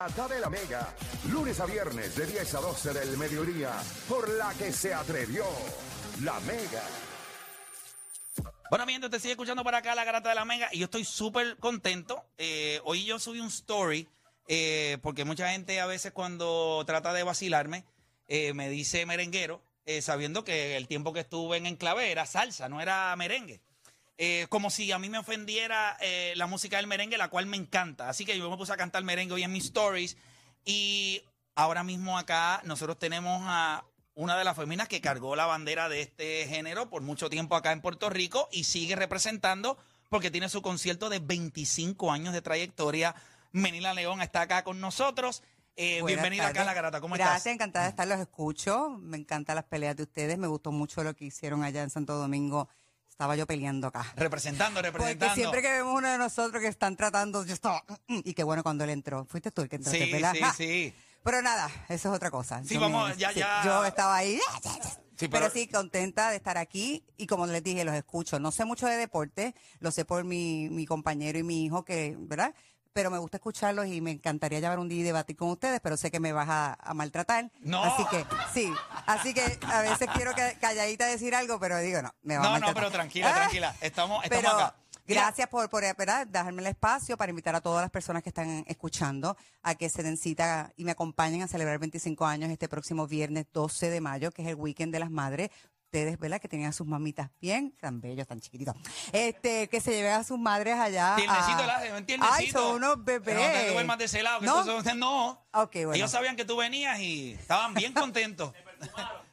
Ata de la Mega, lunes a viernes de 10 a 12 del mediodía, por la que se atrevió la Mega. Bueno, mientras te sigue escuchando por acá la garata de la Mega y yo estoy súper contento. Eh, hoy yo subí un story eh, porque mucha gente a veces cuando trata de vacilarme eh, me dice merenguero, eh, sabiendo que el tiempo que estuve en Enclave era salsa, no era merengue. Eh, como si a mí me ofendiera eh, la música del merengue, la cual me encanta. Así que yo me puse a cantar merengue hoy en mis stories. Y ahora mismo acá nosotros tenemos a una de las féminas que cargó la bandera de este género por mucho tiempo acá en Puerto Rico y sigue representando porque tiene su concierto de 25 años de trayectoria. Menila León está acá con nosotros. Eh, bienvenida acá a La. Garata. ¿Cómo Gracias, estás? encantada de estar, los escucho. Me encantan las peleas de ustedes. Me gustó mucho lo que hicieron allá en Santo Domingo. Estaba yo peleando acá. Representando, Porque representando. siempre que vemos uno de nosotros que están tratando, yo estaba. "Mm, mm", Y qué bueno cuando él entró. Fuiste tú el que entraste, Sí, ¿verdad? sí, Ja. sí. Pero nada, eso es otra cosa. Sí, Yo vamos, ya, ya. Yo estaba ahí. Sí, pero, pero- sí, contenta de estar aquí y como les dije, los escucho. No sé mucho de deporte, lo sé por mi, mi compañero y mi hijo, que, ¿verdad? Pero me gusta escucharlos y me encantaría llevar un día y debatir con ustedes, pero sé que me vas a, a maltratar. No. Así que, sí. Así que a veces quiero que, calladita decir algo, pero digo, no, me va a No, no, maltratar. pero tranquila, Ah, tranquila. Estamos, estamos pero acá. Gracias por, por ¿verdad? dejarme el espacio para invitar a todas las personas que están escuchando a que se den cita y me acompañen a celebrar 25 años este próximo viernes 12 de mayo, que es el weekend de las madres. Ustedes, ¿verdad? Que tenían a sus mamitas bien, tan bellos, tan chiquititos. Este, que se lleven a sus madres allá. Tiernecito, a... ¿verdad? Un tiernecito. Ay, son unos bebés. No te duermas de ese lado, que ¿No? son- no. Ok, bueno. Ellos sabían que tú venías y estaban bien contentos.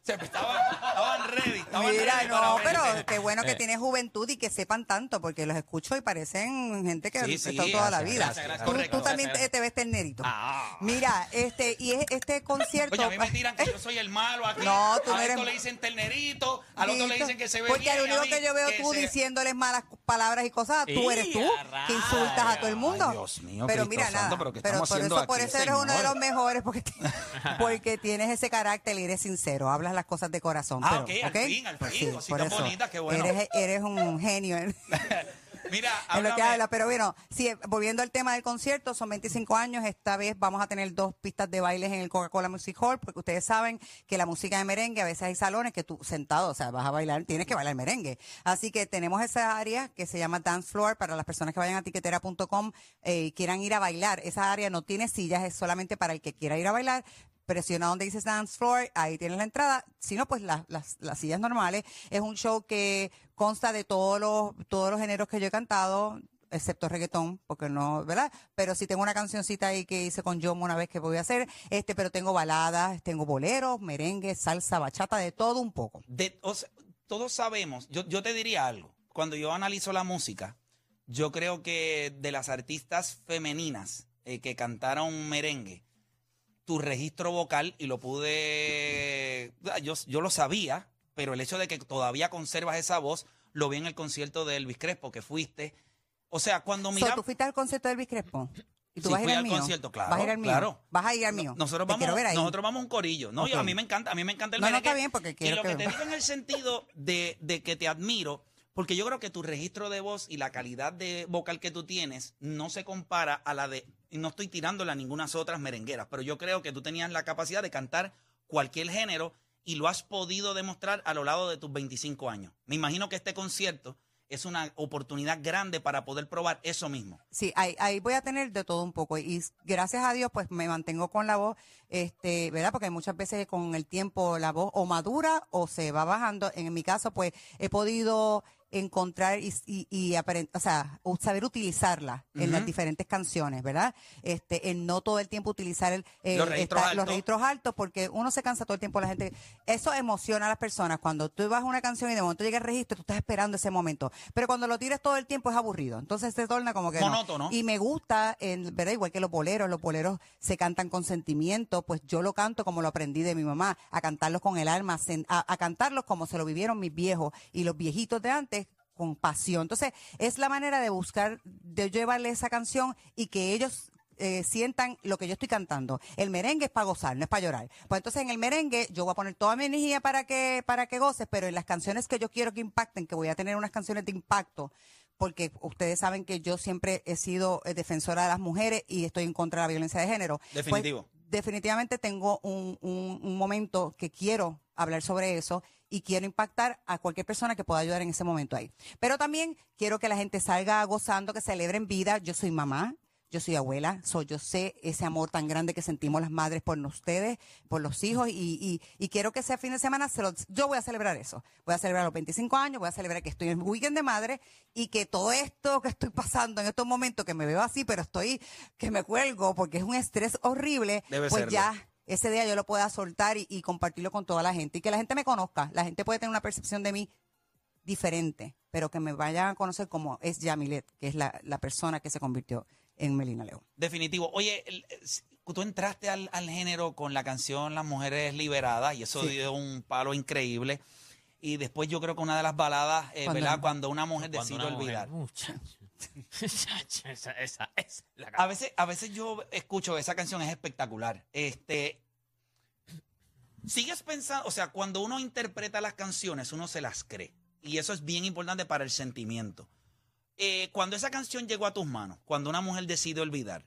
Se estaban, estaban ready. Estaban Mira, ready no, pero qué bueno que Eh, tiene juventud y que sepan tanto, porque los escucho y parecen gente que Sí, ha sí, estado toda la vida. gracias, gracias. Tú- Correcto. Tú, también te, te ves ternerito. Ah. Mira, este, y es- este concierto. Oye, a mí me tiran que yo soy el malo aquí. No, tú a no eres- le dicen ternerito, al otro le dicen que se ve Porque bien. lo a único que yo veo tú se- diciéndoles malas palabras y cosas, tú eres tú, ¡Ea, que insultas a todo el mundo. Ay, Dios mío, pero Cristo mira, santo, nada. pero ¿qué pero por haciendo eso, por eso eres uno de los mejores, porque, porque tienes ese carácter y eres sincero, hablas las cosas de corazón. Ah, pero, ok, al fin, al Pues fin, sí, cositas por eso. bonitas, qué bueno. Eres, eres un genio. en- Mira, en lo que habla. Pero bueno, sí, volviendo al tema del concierto, son 25 años. Esta vez vamos a tener dos pistas de bailes en el Coca-Cola Music Hall, porque ustedes saben que la música de merengue, a veces hay salones que tú sentado, o sea, vas a bailar, tienes que bailar merengue. Así que tenemos esa área que se llama Dance Floor para las personas que vayan a tiquetera.com eh, y quieran ir a bailar. Esa área no tiene sillas, es solamente para el que quiera ir a bailar presiona donde dice Dance Floor, ahí tienes la entrada. Si no, pues las, las, las sillas normales. Es un show que consta de todos los, todos los géneros que yo he cantado, excepto reggaetón, porque no, ¿verdad? Pero sí tengo una cancioncita ahí que hice con Yomo una vez que voy a hacer, este, pero tengo baladas, tengo boleros, merengue, salsa, bachata, de todo un poco. de- o todos sabemos, yo, yo te diría algo, cuando yo analizo la música, yo creo que de las artistas femeninas eh, que cantaron merengue, tu registro vocal, y lo pude, yo, yo lo sabía, pero el hecho de que todavía conservas esa voz, lo vi en el concierto de Elvis Crespo que fuiste. O sea, cuando So, mira... ¿Tú fuiste al concierto de Elvis Crespo? ¿Y tú Sí, vas a ir al, al mío? concierto, claro, ¿Vas a ir al mío? claro. ¿Vas a ir al mío? No- Nosotros vamos, ver ahí. nosotros vamos a un corillo. No, yo- a mí me encanta, a mí me encanta el No, está bien, porque quiero Y lo que, que- te digo en el sentido de, de que te admiro, porque yo creo que tu registro de voz y la calidad de vocal que tú tienes no se compara a la de, no estoy tirándole a ninguna otras merengueras, pero yo creo que tú tenías la capacidad de cantar cualquier género y lo has podido demostrar a lo largo de tus 25 años. Me imagino que este concierto es una oportunidad grande para poder probar eso mismo. Sí, ahí, ahí voy a tener de todo un poco y gracias a Dios pues me mantengo con la voz, este, ¿verdad? Porque muchas veces con el tiempo la voz o madura o se va bajando. En mi caso pues he podido encontrar y, y, y o sea, saber utilizarla en las diferentes canciones, ¿verdad? Este, en no todo el tiempo utilizar el, eh, Los registros los altos. registros altos porque uno se cansa todo el tiempo la gente. Eso emociona a las personas. Cuando tú vas a una canción y de momento llega el registro, tú estás esperando ese momento. Pero cuando lo tiras todo el tiempo es aburrido. Entonces se torna como que no. Y me gusta, en, ¿verdad? Igual que los boleros, los boleros se cantan con sentimiento, pues yo lo canto como lo aprendí de mi mamá, a cantarlos con el alma, a cantarlos como se lo vivieron mis viejos y los viejitos de antes con pasión. Entonces, es la manera de buscar, de llevarle esa canción y que ellos eh, sientan lo que yo estoy cantando. El merengue es para gozar, no es para llorar. Pues entonces en el merengue yo voy a poner toda mi energía para que, para que goces, pero en las canciones que yo quiero que impacten, que voy a tener unas canciones de impacto, porque ustedes saben que yo siempre he sido eh, defensora de las mujeres y estoy en contra de la violencia de género. Pues, Definitivo. definitivamente tengo un, un- un momento que quiero hablar sobre eso y quiero impactar a cualquier persona que pueda ayudar en ese momento ahí. Pero también quiero que la gente salga gozando, que celebren vida. Yo soy mamá, yo soy abuela, so, yo sé ese amor tan grande que sentimos las madres por ustedes, por los hijos, y, y- y quiero que ese fin de semana, se lo- yo voy a celebrar eso. Voy a celebrar los 25 años, voy a celebrar que estoy en el weekend de madre y que todo esto que estoy pasando en estos momentos, que me veo así, pero estoy, que me cuelgo porque es un estrés horrible, Debe pues serlo. ya ese día yo lo pueda soltar y, y compartirlo con toda la gente y que la gente me conozca. La gente puede tener una percepción de mí diferente, pero que me vayan a conocer como es Yamilet, que es la, la persona que se convirtió en Melina León. Definitivo. Oye, tú entraste al, al género con la canción Las Mujeres Liberadas y eso Sí. dio un palo increíble. Y después yo creo que una de las baladas, eh, Cuando- ¿verdad? Cuando una mujer decide mujer- olvidar. Esa, esa, esa es la A veces, a veces yo escucho esa canción, es espectacular. Este, sigues pensando, o sea, cuando uno interpreta las canciones, uno se las cree. Y eso es bien importante para el sentimiento. Eh, cuando esa canción llegó a tus manos, cuando una mujer decide olvidar,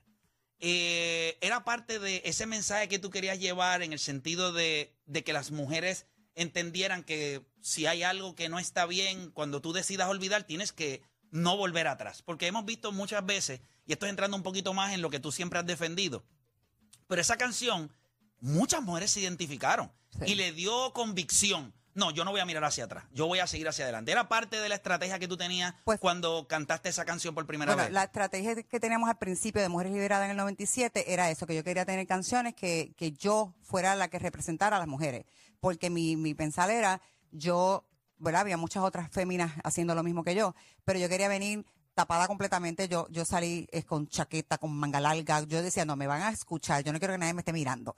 eh, era parte de ese mensaje que tú querías llevar en el sentido de, de que las mujeres entendieran que si hay algo que no está bien, cuando tú decidas olvidar, tienes que no volver atrás. Porque hemos visto muchas veces, y esto es entrando un poquito más en lo que tú siempre has defendido, pero esa canción, muchas mujeres se identificaron Sí. y le dio convicción. No, yo no voy a mirar hacia atrás, yo voy a seguir hacia adelante. Era parte de la estrategia que tú tenías Pues- cuando cantaste esa canción por primera Bueno, vez. la estrategia que teníamos al principio de Mujeres Liberadas en el 97 era eso, que yo quería tener canciones que, que yo fuera la que representara a las mujeres, porque mi, mi pensar era, yo, ¿verdad? Había muchas otras féminas haciendo lo mismo que yo, pero yo quería venir tapada completamente, yo, yo salí eh, con chaqueta, con manga larga, yo decía, no, me van a escuchar, yo no quiero que nadie me esté mirando.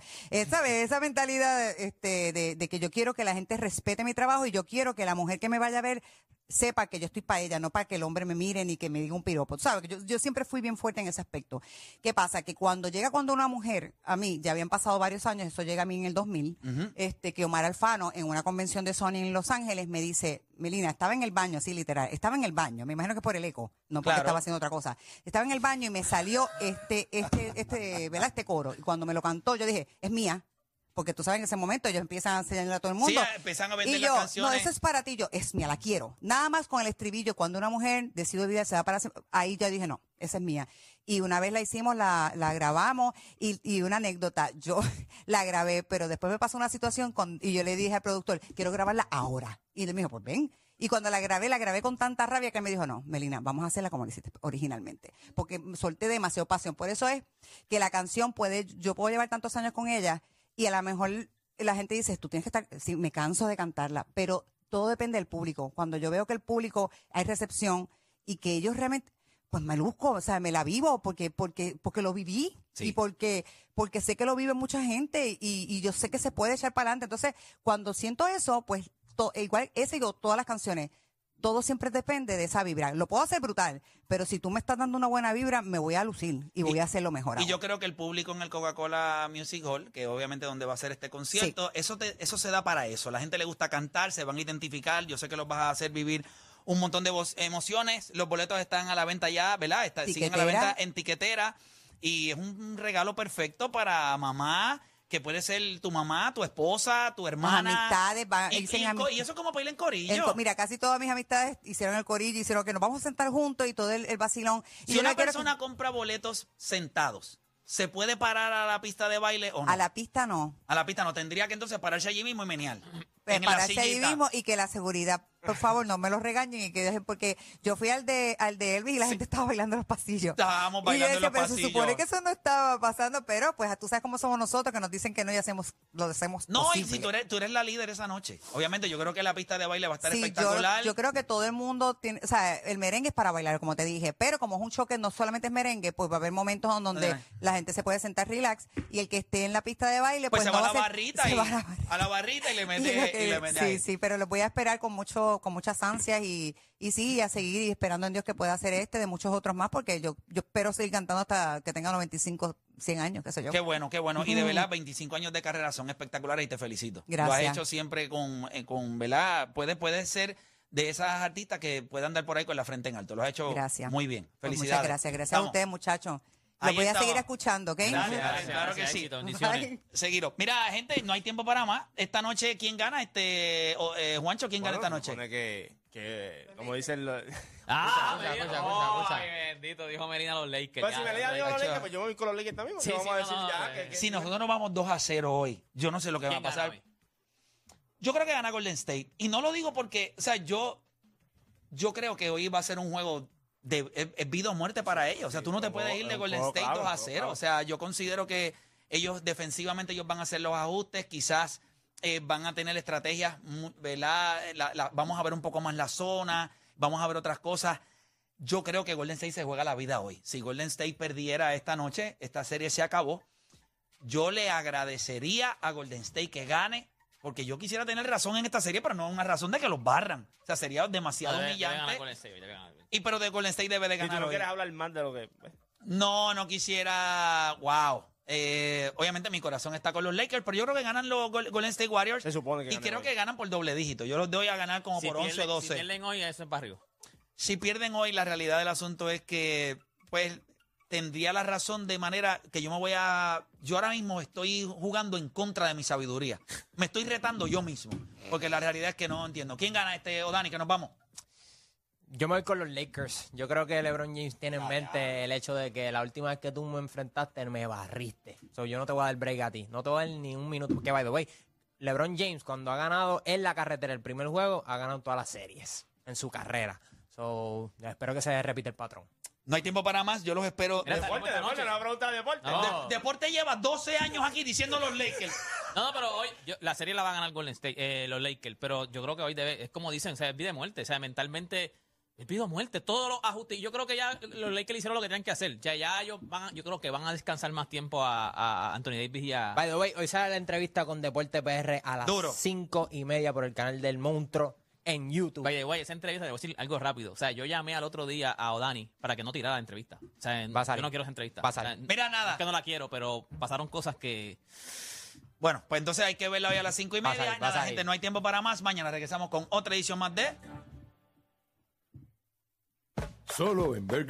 ¿Sabes? Esa mentalidad este, de, de que yo quiero que la gente respete mi trabajo y yo quiero que la mujer que me vaya a ver sepa que yo estoy para ella, no para que el hombre me mire ni que me diga un piropo. ¿Sabes? que Yo, yo siempre fui bien fuerte en ese aspecto. ¿Qué pasa? Que cuando llega cuando una mujer, a mí, ya habían pasado varios años, eso llega a mí en el 2000, este, que Omar Alfano, en una convención de Sony en Los Ángeles, me dice, Melina, estaba en el baño, así literal, estaba en el baño, me imagino que por el eco, no porque Claro. estaba haciendo otra cosa. Estaba en el baño y me salió este, este, este, ¿verdad? Este coro. Y cuando me lo cantó, yo dije, es mía. Porque tú sabes, en ese momento ellos empiezan a enseñarle a todo el Sí, mundo. empiezan a vender y las yo, canciones. no, eso es para ti. Yo, es mía, la quiero. Nada más con el estribillo, cuando una mujer decide olvidar, se va para... Ahí ya dije, no, esa es mía. Y una vez la hicimos, la, la grabamos y, y una anécdota, yo la grabé, pero después me pasó una situación con, y yo le dije al productor, quiero grabarla ahora. Y él me dijo, pues ven. Y cuando la grabé, la grabé con tanta rabia que me dijo, no, Melina, vamos a hacerla como la hiciste originalmente. Porque solté demasiado pasión. Por eso es que la canción puede, yo puedo llevar tantos años con ella y a lo mejor la gente dice, tú tienes que estar, sí, me canso de cantarla, pero todo depende del público. Cuando yo veo que el público hay recepción y que ellos realmente, pues me luzco, o sea, me la vivo porque, porque, porque lo viví Sí. y porque, porque sé que lo vive mucha gente y, y yo sé que se puede echar para adelante. Entonces, cuando siento eso, pues to- igual ese y yo, todas las canciones, todo siempre depende de esa vibra. Lo puedo hacer brutal, pero si tú me estás dando una buena vibra, me voy a lucir y voy a hacerlo mejor. Y yo creo que el público en el Coca-Cola Music Hall, que obviamente donde va a ser este concierto, eso, te- eso se da para eso. La gente le gusta cantar, se van a identificar. Yo sé que los vas a hacer vivir un montón de emociones. Los boletos están a la venta ya, ¿verdad? Está- siguen a la venta en tiquetera. Y es un regalo perfecto para mamá, que puede ser tu mamá, tu esposa, tu hermana. amistades, van- y, dicen y- y eso como para ir en corillo. El mira, casi todas mis amistades hicieron el corillo, hicieron que nos vamos a sentar juntos y todo el, el vacilón. Y si una que- persona compra boletos sentados, ¿se puede parar a la pista de baile o no? a la pista no. A la pista no, tendría que entonces pararse allí mismo y En la pararse sillita. mismo y que la seguridad, por favor, no me lo regañen y que dejen, porque yo fui al de al de Elvis y la gente estaba bailando en los pasillos. Estábamos Y yo bailando en los pero pasillos. se supone que eso no estaba pasando, pero pues tú sabes cómo somos nosotros, que nos dicen que no y hacemos, lo hacemos No, y si tú eres, tú eres la líder esa noche. Obviamente, yo creo que la pista de baile va a estar Sí, espectacular. yo creo que todo el mundo tiene, o sea, el merengue es para bailar, como te dije, pero como es un choque, no solamente es merengue, pues va a haber momentos en donde la gente se puede sentar relax y el que esté en la pista de baile, pues pues, se no va a la ser- barrita se y va a la barrita. a la barrita y le Y mete, y que- le mete sí, ahí. sí, pero lo voy a esperar con mucho, con muchas ansias y, y sí, a seguir y esperando en Dios que pueda hacer este de muchos otros más, porque yo, yo espero seguir cantando hasta que tenga 95, 100 años, qué sé yo. Qué bueno, qué bueno. Y de verdad, 25 años de carrera son espectaculares y te felicito. Lo has Gracias. hecho siempre con, eh, con ¿verdad? Puede, puede ser de esas artistas que puedan andar por ahí con la frente en alto. Lo has hecho Gracias. muy bien. Pues Felicidades. muchas gracias. Gracias Vamos. a ustedes, muchachos. Los voy a seguir escuchando, ¿ok? Dale, dale, Gracias, claro que sí. bendiciones. Mira, gente, no hay tiempo para más. Esta noche, ¿quién gana? Este, o, eh, Juancho, ¿quién gana esta noche? supone que, que, como dicen los... Ah, Escucha, mira, escucha, escucha, escucha. Ay, bendito, dijo Melina los Lakers. Pues ya, si me le digo a los Lakers, pues yo me voy con los Lakers también, porque Sí, vamos sí, a no, decir no, ya que... que- Si nosotros nos vamos 2 a 0 hoy, yo no sé lo que va a ¿Quién gana pasar. Yo creo que gana Golden State. Y no lo digo porque, o sea, yo, yo creo que hoy va a ser un juego de es, es vida o muerte para ellos. O sea, tú no te puedes ir de Golden State clave, 2 a un juego 0. clave. O sea, yo considero que ellos defensivamente ellos van a hacer los ajustes, quizás eh, van a tener estrategias, mu- ¿verdad? La- la- vamos a ver un poco más la zona, vamos a ver otras cosas. Yo creo que Golden State se juega la vida hoy. Si Golden State perdiera esta noche, esta serie se acabó. Yo le agradecería a Golden State que gane, porque yo quisiera tener razón en esta serie, pero no una razón de que los barran. O sea, sería demasiado Debe- humillante. State. Y pero de Golden State debe de Si tú ganar no hoy. quieres hablar más de lo que... pues, No, no quisiera. Wow. Eh, obviamente mi corazón está con los Lakers, pero yo creo que ganan los Gol- Golden State Warriors. Se supone que Y creo hoy. que ganan por doble dígito. Yo los doy a ganar como Si por 11 o pierden- 12. Si pierden hoy, eso es para arriba. si pierden hoy, la realidad del asunto es que, pues, tendría la razón de manera que yo me voy a. Yo ahora mismo estoy jugando en contra de mi sabiduría. Me estoy retando yo mismo. Porque la realidad es que no entiendo. ¿Quién gana este, o Dani, que nos vamos? Yo me voy con los Lakers. Yo creo que LeBron James tiene en mente el hecho de que la última vez que tú me enfrentaste me barriste. So, yo no te voy a dar break a ti. No te voy a dar ni un minuto. Porque, by the way, LeBron James, cuando ha ganado en la carretera el primer juego, ha ganado todas las series en su carrera. So, espero que se repita el patrón. No hay tiempo para más. Yo los espero. Mira, Deporte, esta deporte, noche. no de deporte. No. De- Deporte lleva 12 años aquí diciendo los Lakers. No, no, pero hoy yo- la serie la va a ganar Golden State, eh, los Lakers. Pero yo creo que hoy debe, es como dicen, o sea, es vida o muerte. O sea, mentalmente es vida o muerte. Todos los ajustes. Y yo creo que ya los Lakers hicieron lo que tenían que hacer. Ya, ya ellos van, a- yo creo que van a descansar más tiempo a, a Anthony Davis y a. By the way, hoy sale la entrevista con Deporte PR a las Duro. cinco y media por el canal del Monstruo en YouTube. Vaya, güey, esa entrevista, te voy a decir algo rápido. O sea, yo llamé al otro día a Odani para que no tirara la entrevista. O sea, Va a salir. yo no quiero esa entrevista. Va a O sea, salir. Mira, nada. Es que no la quiero, pero pasaron cosas que. Bueno, pues entonces hay que verla hoy a las 5 y media. salir, Nada, gente, no hay tiempo para más. Mañana regresamos con otra edición más de. Solo en Burger